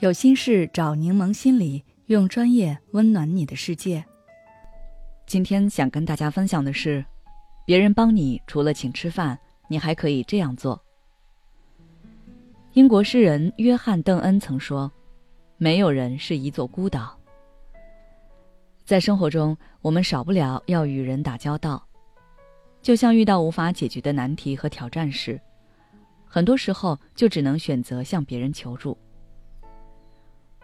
有心事找柠檬心理，用专业温暖你的世界。今天想跟大家分享的是，别人帮你除了请吃饭，你还可以这样做。英国诗人约翰·邓恩曾说：“没有人是一座孤岛。”在生活中，我们少不了要与人打交道，就像遇到无法解决的难题和挑战时，很多时候就只能选择向别人求助。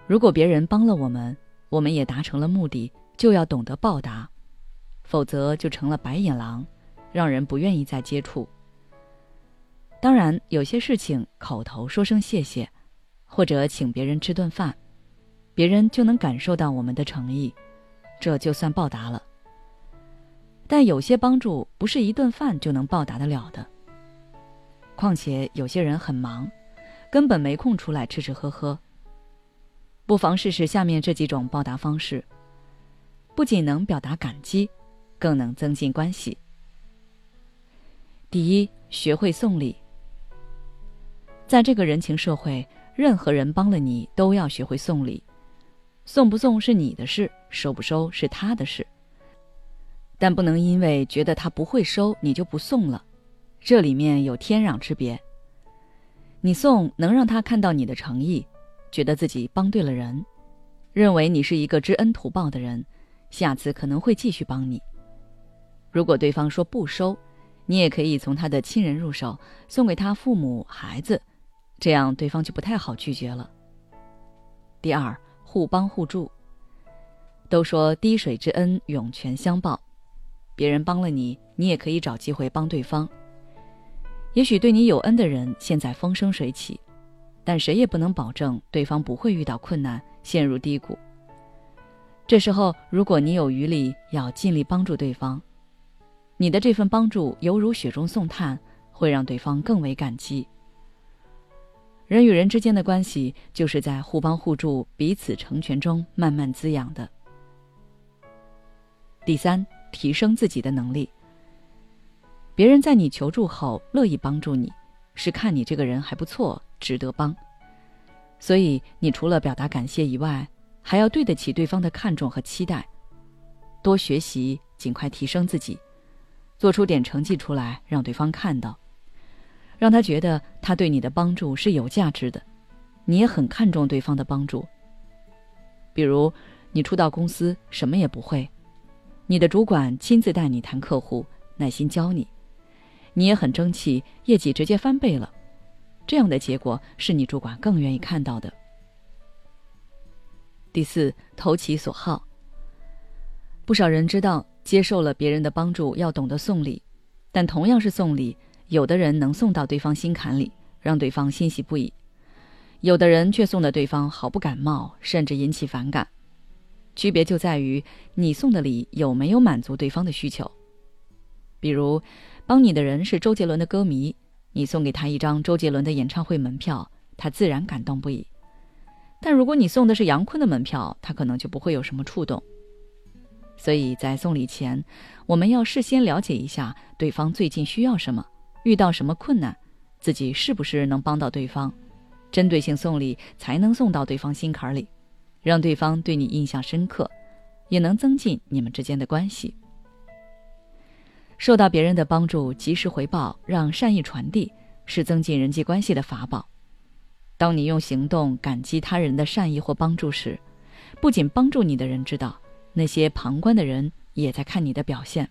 如果别人帮了我们，我们也达成了目的，就要懂得报答，否则就成了白眼狼，让人不愿意再接触。当然，有些事情口头说声谢谢，或者请别人吃顿饭，别人就能感受到我们的诚意，这就算报答了。但有些帮助不是一顿饭就能报答得了的。况且有些人很忙，根本没空出来吃吃喝喝。不妨试试下面这几种报答方式，不仅能表达感激，更能增进关系。第一，学会送礼。在这个人情社会，任何人帮了你，都要学会送礼。送不送是你的事，收不收是他的事。但不能因为觉得他不会收，你就不送了，这里面有天壤之别。你送能让他看到你的诚意。觉得自己帮对了人，认为你是一个知恩图报的人，下次可能会继续帮你。如果对方说不收，你也可以从他的亲人入手，送给他父母、孩子，这样对方就不太好拒绝了。第二，互帮互助。都说滴水之恩，涌泉相报，别人帮了你，你也可以找机会帮对方。也许对你有恩的人现在风生水起。但谁也不能保证对方不会遇到困难、陷入低谷。这时候，如果你有余力，要尽力帮助对方。你的这份帮助犹如雪中送炭，会让对方更为感激。人与人之间的关系，就是在互帮互助、彼此成全中慢慢滋养的。第三，提升自己的能力。别人在你求助后乐意帮助你，是看你这个人还不错。值得帮，所以你除了表达感谢以外，还要对得起对方的看重和期待。多学习，尽快提升自己，做出点成绩出来，让对方看到，让他觉得他对你的帮助是有价值的，你也很看重对方的帮助。比如，你初到公司什么也不会，你的主管亲自带你谈客户，耐心教你，你也很争气，业绩直接翻倍了。这样的结果是你主管更愿意看到的。第四，投其所好。不少人知道接受了别人的帮助要懂得送礼，但同样是送礼，有的人能送到对方心坎里，让对方欣喜不已；有的人却送的对方毫不感冒，甚至引起反感。区别就在于你送的礼有没有满足对方的需求。比如，帮你的人是周杰伦的歌迷。你送给他一张周杰伦的演唱会门票，他自然感动不已。但如果你送的是杨坤的门票，他可能就不会有什么触动。所以在送礼前，我们要事先了解一下对方最近需要什么，遇到什么困难，自己是不是能帮到对方，针对性送礼才能送到对方心坎里，让对方对你印象深刻，也能增进你们之间的关系。受到别人的帮助，及时回报，让善意传递，是增进人际关系的法宝。当你用行动感激他人的善意或帮助时，不仅帮助你的人知道，那些旁观的人也在看你的表现。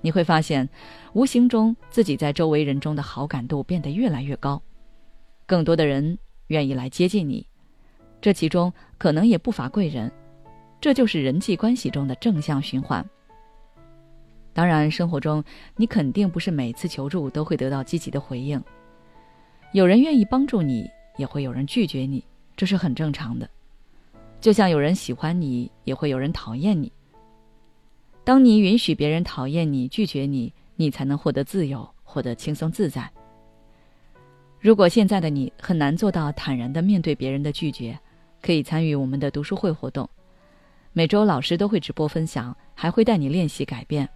你会发现，无形中自己在周围人中的好感度变得越来越高，更多的人愿意来接近你，这其中可能也不乏贵人。这就是人际关系中的正向循环。当然，生活中你肯定不是每次求助都会得到积极的回应。有人愿意帮助你，也会有人拒绝你，这是很正常的。就像有人喜欢你，也会有人讨厌你。当你允许别人讨厌你、拒绝你，你才能获得自由，获得轻松自在。如果现在的你很难做到坦然的面对别人的拒绝，可以参与我们的读书会活动。每周老师都会直播分享，还会带你练习改变。